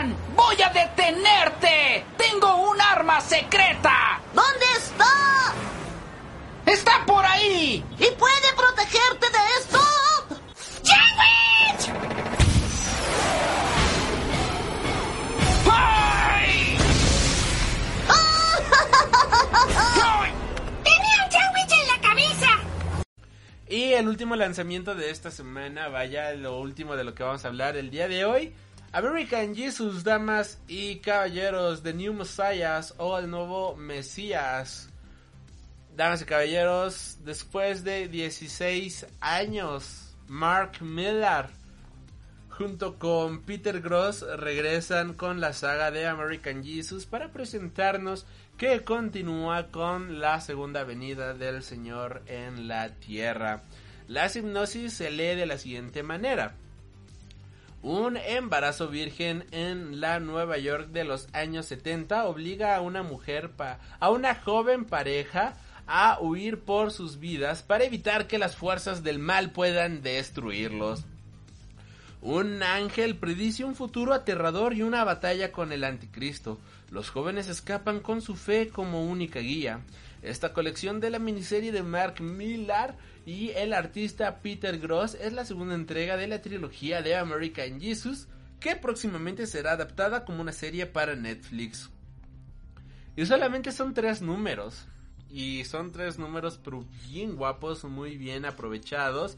¡Voy a detenerte! ¡Tengo un arma secreta! ¿Dónde está? ¡Está por ahí! ¿Y puede protegerte de esto? ¡Sandwich! ¡Ay! ¡Ay! ¡Tenía un sándwich en la cabeza! Y el último lanzamiento de esta semana, vaya, lo último de lo que vamos a hablar el día de hoy. American Jesus, damas y caballeros, The New Messiahs o el nuevo Mesías. Damas y caballeros, después de 16 años, Mark Millar junto con Peter Gross regresan con la saga de American Jesus para presentarnos que continúa con la segunda venida del Señor en la tierra. La hipnosis se lee de la siguiente manera. Un embarazo virgen en la Nueva York de los años 70 obliga a una mujer, pa a una joven pareja, a huir por sus vidas para evitar que las fuerzas del mal puedan destruirlos. Un ángel predice un futuro aterrador y una batalla con el anticristo. Los jóvenes escapan con su fe como única guía. Esta colección de la miniserie de Mark Millar y el artista Peter Gross es la segunda entrega de la trilogía de American Jesus que próximamente será adaptada como una serie para Netflix. Y solamente son tres números. Y son tres números pero bien guapos, muy bien aprovechados.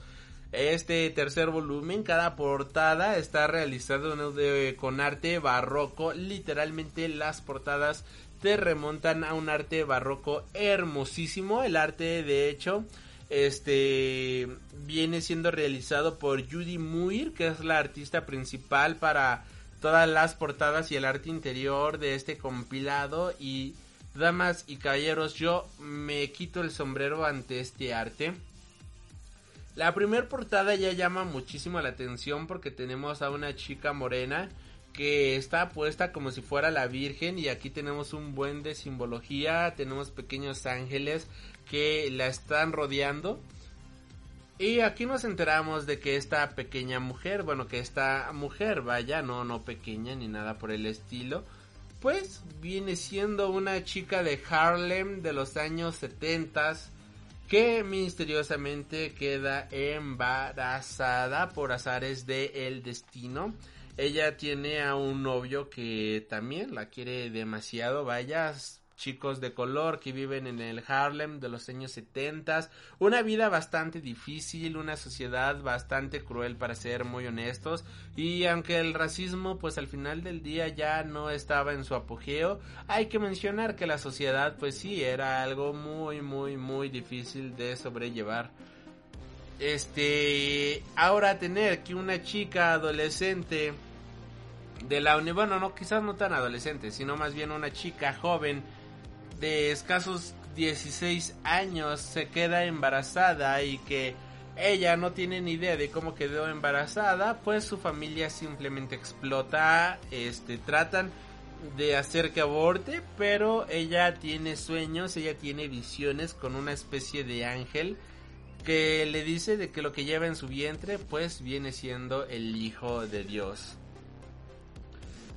Este tercer volumen, cada portada está realizado con arte barroco. Literalmente las portadas te remontan a un arte barroco hermosísimo. El arte, de hecho, este viene siendo realizado por Judy Muir, que es la artista principal para todas las portadas y el arte interior de este compilado. Y damas y caballeros, yo me quito el sombrero ante este arte. La primer portada ya llama muchísimo la atención porque tenemos a una chica morena que está puesta como si fuera la Virgen y aquí tenemos un buen de simbología, tenemos pequeños ángeles que la están rodeando. Y aquí nos enteramos de que esta pequeña mujer, bueno, que esta mujer, vaya, no, no pequeña ni nada por el estilo, pues viene siendo una chica de Harlem de los años 70 que misteriosamente queda embarazada por azares del el destino. Ella tiene a un novio que también la quiere demasiado, vaya, chicos de color que viven en el Harlem de los años 70, una vida bastante difícil, una sociedad bastante cruel para ser muy honestos y aunque el racismo pues al final del día ya no estaba en su apogeo, hay que mencionar que la sociedad pues sí era algo muy muy muy difícil de sobrellevar. Este, ahora tener que una chica adolescente de la bueno, no, quizás no tan adolescente, sino más bien una chica joven de escasos 16 años se queda embarazada y que ella no tiene ni idea de cómo quedó embarazada, pues su familia simplemente explota, este, tratan de hacer que aborte, pero ella tiene sueños, ella tiene visiones con una especie de ángel que le dice de que lo que lleva en su vientre pues viene siendo el hijo de Dios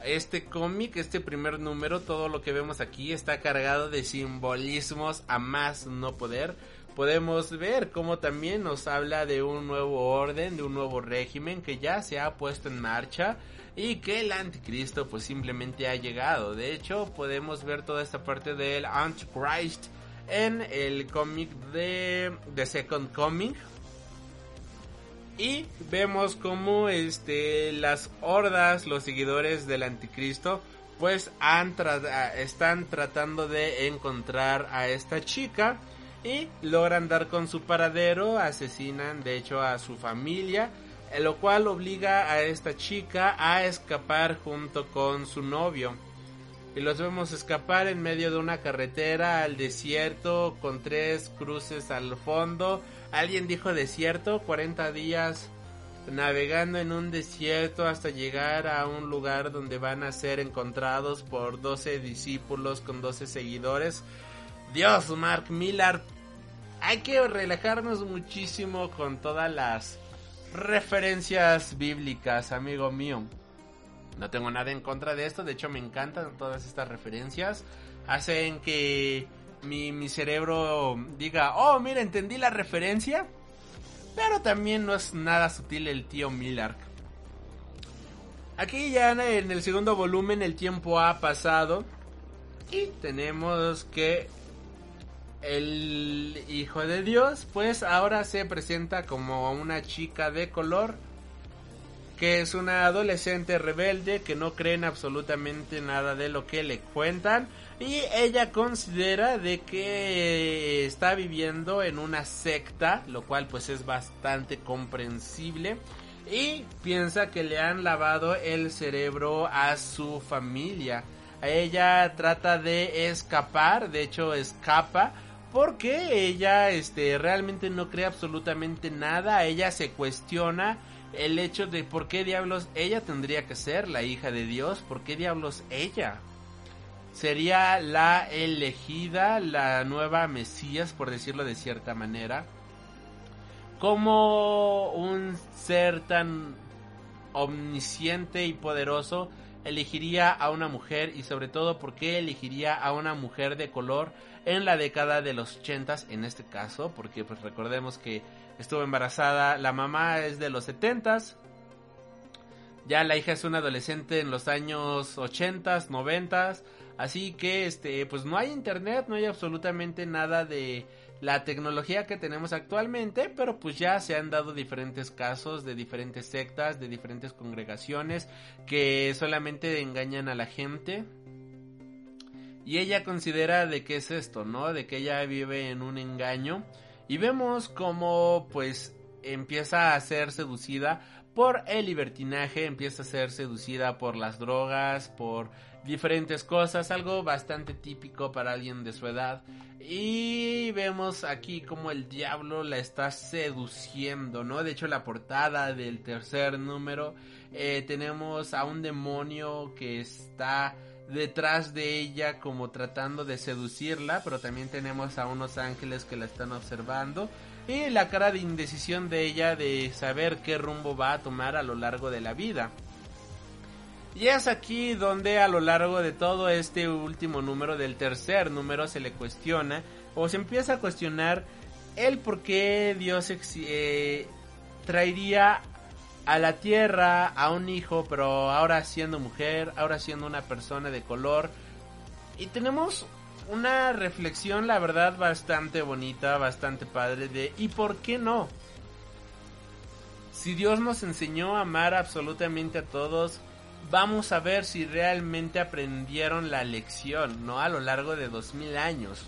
este cómic, este primer número, todo lo que vemos aquí está cargado de simbolismos a más no poder. Podemos ver cómo también nos habla de un nuevo orden, de un nuevo régimen que ya se ha puesto en marcha y que el anticristo pues simplemente ha llegado. De hecho, podemos ver toda esta parte del Antichrist en el cómic de The Second Coming y vemos como este las hordas, los seguidores del anticristo, pues han están tratando de encontrar a esta chica y logran dar con su paradero, asesinan de hecho a su familia. lo cual obliga a esta chica a escapar junto con su novio. Y los vemos escapar en medio de una carretera al desierto con tres cruces al fondo. Alguien dijo desierto, 40 días navegando en un desierto hasta llegar a un lugar donde van a ser encontrados por 12 discípulos con 12 seguidores. Dios, Mark Millar, hay que relajarnos muchísimo con todas las referencias bíblicas, amigo mío. No tengo nada en contra de esto, de hecho me encantan todas estas referencias. Hacen que mi, mi cerebro diga, oh, mira, entendí la referencia. Pero también no es nada sutil el tío Millark. Aquí ya en el segundo volumen el tiempo ha pasado. Y tenemos que el hijo de Dios pues ahora se presenta como una chica de color que es una adolescente rebelde que no cree en absolutamente nada de lo que le cuentan y ella considera de que está viviendo en una secta, lo cual pues es bastante comprensible y piensa que le han lavado el cerebro a su familia. Ella trata de escapar, de hecho escapa porque ella este realmente no cree absolutamente nada, ella se cuestiona el hecho de por qué diablos ella tendría que ser la hija de Dios, por qué diablos ella sería la elegida, la nueva Mesías, por decirlo de cierta manera. Como un ser tan omnisciente y poderoso elegiría a una mujer y sobre todo por qué elegiría a una mujer de color en la década de los 80 en este caso, porque pues recordemos que estuvo embarazada, la mamá es de los 70 ya la hija es una adolescente en los años 80 90 así que este pues no hay internet, no hay absolutamente nada de la tecnología que tenemos actualmente, pero pues ya se han dado diferentes casos de diferentes sectas, de diferentes congregaciones que solamente engañan a la gente y ella considera de qué es esto, ¿no? De que ella vive en un engaño. Y vemos cómo pues empieza a ser seducida por el libertinaje, empieza a ser seducida por las drogas, por diferentes cosas, algo bastante típico para alguien de su edad. Y vemos aquí como el diablo la está seduciendo, ¿no? De hecho la portada del tercer número eh, tenemos a un demonio que está detrás de ella como tratando de seducirla, pero también tenemos a unos ángeles que la están observando y la cara de indecisión de ella de saber qué rumbo va a tomar a lo largo de la vida. Y es aquí donde a lo largo de todo este último número del tercer número se le cuestiona o se empieza a cuestionar el por qué Dios eh, traería a la tierra a un hijo, pero ahora siendo mujer, ahora siendo una persona de color. Y tenemos una reflexión, la verdad, bastante bonita, bastante padre de ¿y por qué no? Si Dios nos enseñó a amar absolutamente a todos, vamos a ver si realmente aprendieron la lección, ¿no? A lo largo de dos mil años.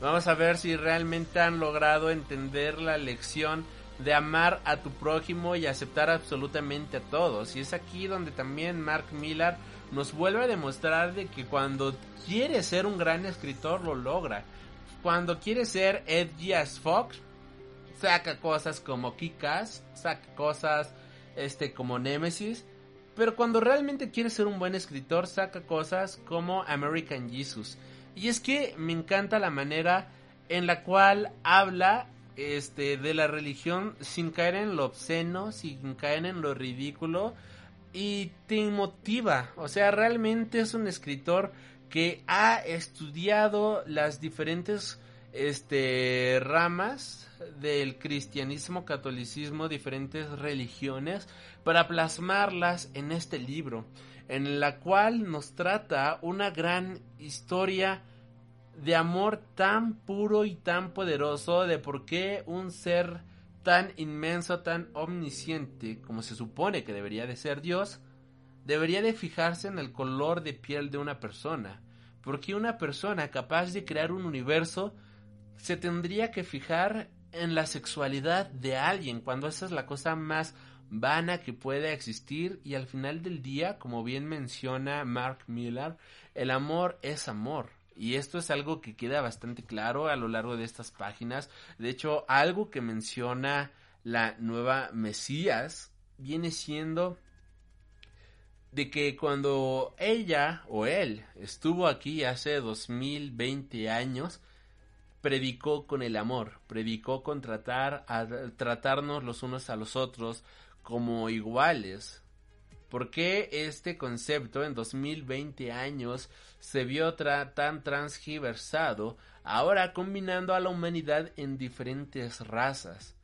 Vamos a ver si realmente han logrado entender la lección de amar a tu prójimo y aceptar absolutamente a todos. Y es aquí donde también Mark Millar nos vuelve a demostrar de que cuando quiere ser un gran escritor lo logra. Cuando quiere ser edgy as Fox, saca cosas como Kikas, saca cosas este como Nemesis, pero cuando realmente quiere ser un buen escritor saca cosas como American Jesus. Y es que me encanta la manera en la cual habla este, de la religión sin caer en lo obsceno, sin caer en lo ridículo y te motiva. O sea, realmente es un escritor que ha estudiado las diferentes este, ramas del cristianismo, catolicismo, diferentes religiones para plasmarlas en este libro, en la cual nos trata una gran historia de amor tan puro y tan poderoso de por qué un ser tan inmenso, tan omnisciente como se supone que debería de ser Dios, debería de fijarse en el color de piel de una persona. Porque una persona capaz de crear un universo se tendría que fijar en la sexualidad de alguien, cuando esa es la cosa más vana que puede existir y al final del día, como bien menciona Mark Miller, el amor es amor. Y esto es algo que queda bastante claro a lo largo de estas páginas. De hecho, algo que menciona la nueva Mesías viene siendo de que cuando ella o él estuvo aquí hace 2020 años, predicó con el amor, predicó con tratar a tratarnos los unos a los otros como iguales. ¿Por qué este concepto en 2020 años se vio tan transgiversado, ahora combinando a la humanidad en diferentes razas?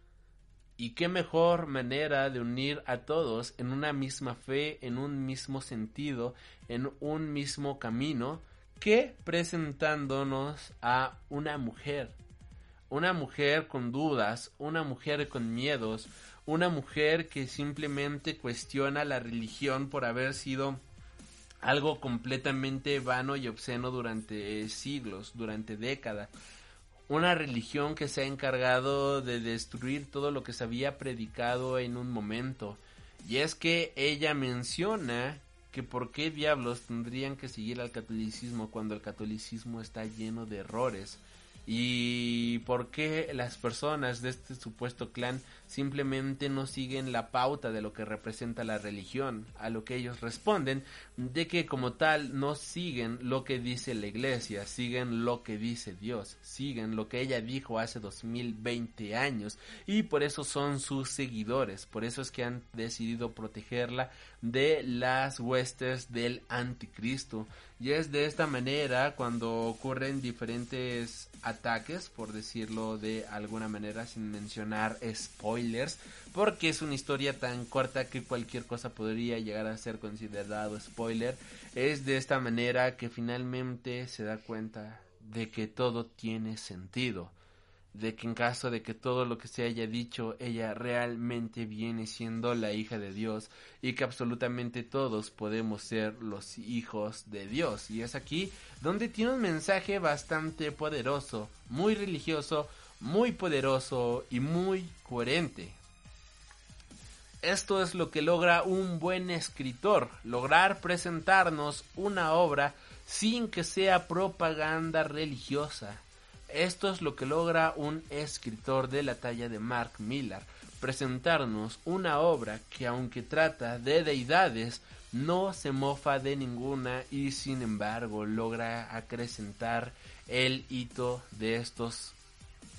Y qué mejor manera de unir a todos en una misma fe, en un mismo sentido, en un mismo camino, que presentándonos a una mujer. Una mujer con dudas, una mujer con miedos, una mujer que simplemente cuestiona la religión por haber sido algo completamente vano y obsceno durante siglos, durante décadas. Una religión que se ha encargado de destruir todo lo que se había predicado en un momento. Y es que ella menciona que por qué diablos tendrían que seguir al catolicismo cuando el catolicismo está lleno de errores y por qué las personas de este supuesto clan simplemente no siguen la pauta de lo que representa la religión, a lo que ellos responden de que como tal no siguen lo que dice la iglesia, siguen lo que dice Dios, siguen lo que ella dijo hace 2020 años y por eso son sus seguidores, por eso es que han decidido protegerla de las huestes del anticristo y es de esta manera cuando ocurren diferentes ataques, por decirlo de alguna manera, sin mencionar spoilers, porque es una historia tan corta que cualquier cosa podría llegar a ser considerado spoiler. Es de esta manera que finalmente se da cuenta de que todo tiene sentido de que en caso de que todo lo que se haya dicho ella realmente viene siendo la hija de Dios y que absolutamente todos podemos ser los hijos de Dios. Y es aquí donde tiene un mensaje bastante poderoso, muy religioso, muy poderoso y muy coherente. Esto es lo que logra un buen escritor, lograr presentarnos una obra sin que sea propaganda religiosa esto es lo que logra un escritor de la talla de Mark Millar, presentarnos una obra que aunque trata de deidades, no se mofa de ninguna y sin embargo logra acrecentar el hito de estos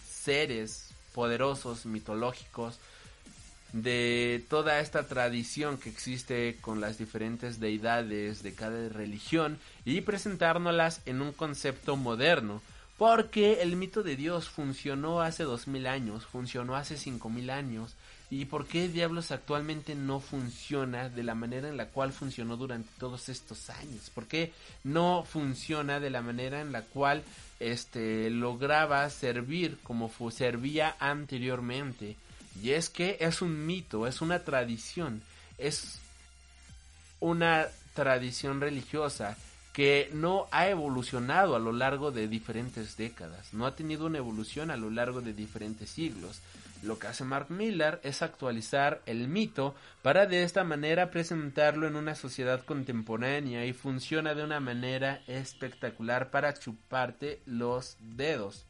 seres poderosos, mitológicos, de toda esta tradición que existe con las diferentes deidades de cada religión y presentárnoslas en un concepto moderno porque el mito de Dios funcionó hace dos mil años, funcionó hace cinco mil años. ¿Y por qué diablos actualmente no funciona de la manera en la cual funcionó durante todos estos años? ¿Por qué no funciona de la manera en la cual este lograba servir como servía anteriormente? Y es que es un mito, es una tradición, es una tradición religiosa que no ha evolucionado a lo largo de diferentes décadas, no ha tenido una evolución a lo largo de diferentes siglos. Lo que hace Mark Miller es actualizar el mito para de esta manera presentarlo en una sociedad contemporánea y funciona de una manera espectacular para chuparte los dedos.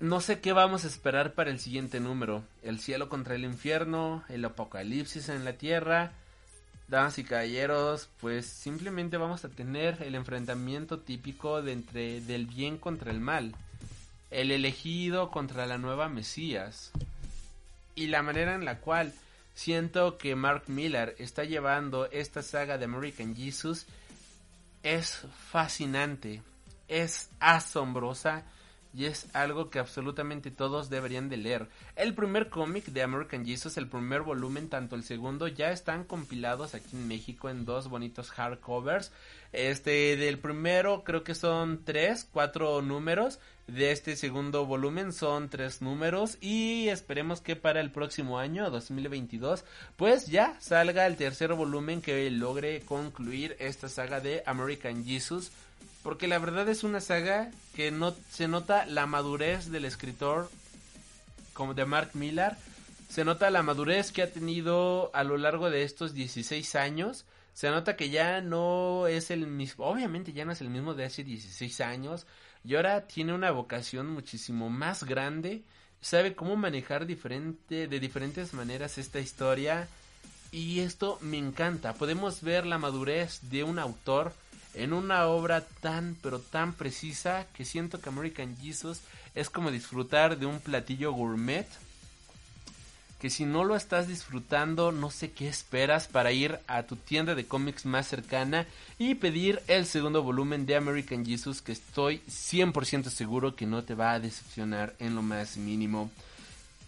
No sé qué vamos a esperar para el siguiente número. El cielo contra el infierno, el apocalipsis en la tierra, damas y caballeros, pues simplemente vamos a tener el enfrentamiento típico de entre del bien contra el mal, el elegido contra la nueva Mesías. Y la manera en la cual siento que Mark Miller está llevando esta saga de American Jesus es fascinante, es asombrosa y es algo que absolutamente todos deberían de leer. El primer cómic de American Jesus, el primer volumen, tanto el segundo, ya están compilados aquí en México en dos bonitos hardcovers. Este, del primero creo que son tres, cuatro números. De este segundo volumen son tres números y esperemos que para el próximo año, 2022, pues ya salga el tercer volumen que logre concluir esta saga de American Jesus porque la verdad es una saga que no se nota la madurez del escritor como de Mark Millar, se nota la madurez que ha tenido a lo largo de estos 16 años. Se nota que ya no es el mismo, obviamente ya no es el mismo de hace 16 años, y ahora tiene una vocación muchísimo más grande, sabe cómo manejar diferente, de diferentes maneras esta historia, y esto me encanta. Podemos ver la madurez de un autor en una obra tan pero tan precisa que siento que American Jesus es como disfrutar de un platillo gourmet que si no lo estás disfrutando no sé qué esperas para ir a tu tienda de cómics más cercana y pedir el segundo volumen de American Jesus que estoy 100% seguro que no te va a decepcionar en lo más mínimo.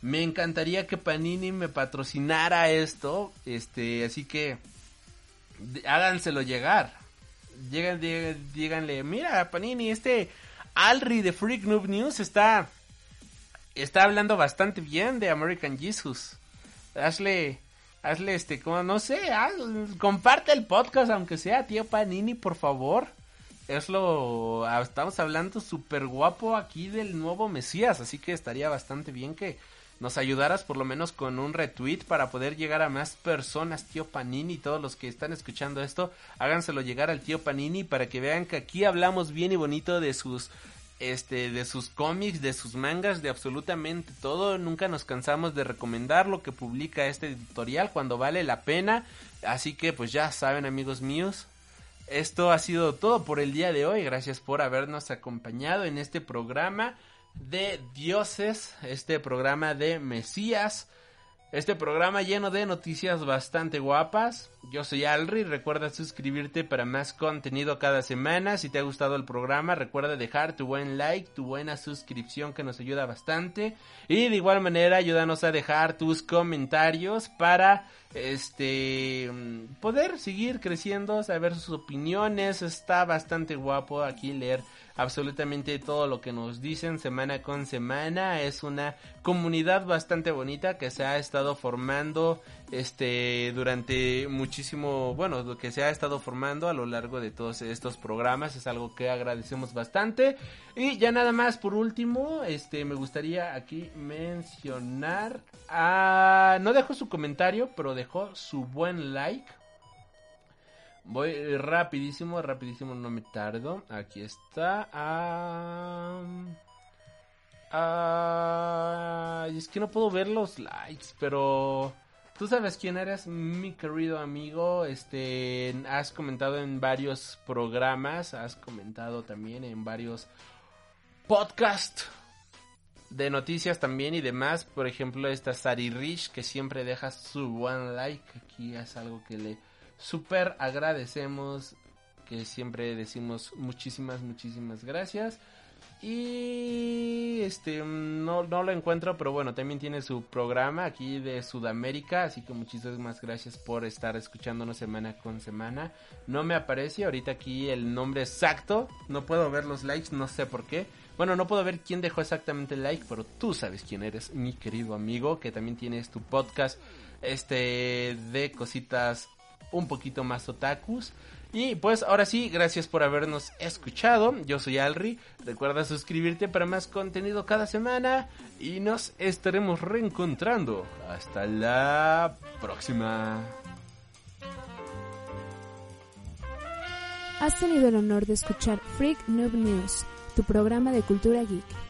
Me encantaría que Panini me patrocinara esto, este, así que háganselo llegar. Llegan, díganle, mira Panini, este Alri de Freak Noob News está está hablando bastante bien de American Jesus. Hazle, hazle este, como no sé, comparte el podcast aunque sea, tío Panini, por favor. Es lo, ah, estamos hablando súper guapo aquí del nuevo Mesías, así que estaría bastante bien que nos ayudaras por lo menos con un retweet para poder llegar a más personas, tío Panini, todos los que están escuchando esto, háganselo llegar al tío Panini para que vean que aquí hablamos bien y bonito de sus este de sus cómics, de sus mangas, de absolutamente todo. Nunca nos cansamos de recomendar lo que publica este editorial cuando vale la pena. Así que pues ya saben amigos míos. Esto ha sido todo por el día de hoy. Gracias por habernos acompañado en este programa de dioses, este programa de Mesías. Este programa lleno de noticias bastante guapas. Yo soy Alri, recuerda suscribirte para más contenido cada semana. Si te ha gustado el programa, recuerda dejar tu buen like, tu buena suscripción que nos ayuda bastante. Y de igual manera, ayúdanos a dejar tus comentarios para este poder seguir creciendo, saber sus opiniones. Está bastante guapo aquí leer absolutamente todo lo que nos dicen semana con semana. Es una comunidad bastante bonita que se ha estado formando este durante muchísimo, bueno, lo que se ha estado formando a lo largo de todos estos programas es algo que agradecemos bastante. Y ya nada más por último, este me gustaría aquí mencionar a no dejó su comentario, pero dejó su buen like Voy rapidísimo, rapidísimo, no me tardo. Aquí está. Ah, es que no puedo ver los likes, pero tú sabes quién eres, mi querido amigo. Este, has comentado en varios programas, has comentado también en varios podcasts de noticias también y demás. Por ejemplo, esta Sari Rich que siempre deja su buen like. Aquí es algo que le Super agradecemos que siempre decimos muchísimas, muchísimas gracias. Y este no, no lo encuentro, pero bueno, también tiene su programa aquí de Sudamérica, así que muchísimas gracias por estar escuchándonos semana con semana. No me aparece ahorita aquí el nombre exacto, no puedo ver los likes, no sé por qué. Bueno, no puedo ver quién dejó exactamente el like, pero tú sabes quién eres, mi querido amigo, que también tienes tu podcast este de cositas un poquito más otakus. Y pues ahora sí, gracias por habernos escuchado. Yo soy Alri. Recuerda suscribirte para más contenido cada semana. Y nos estaremos reencontrando. Hasta la próxima. Has tenido el honor de escuchar Freak Noob News, tu programa de cultura geek.